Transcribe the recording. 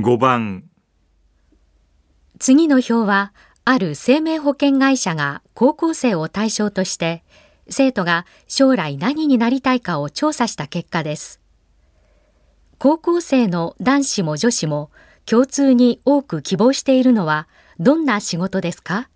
5番次の表は、ある生命保険会社が高校生を対象として、生徒が将来何になりたいかを調査した結果です。高校生の男子も女子も共通に多く希望しているのはどんな仕事ですか？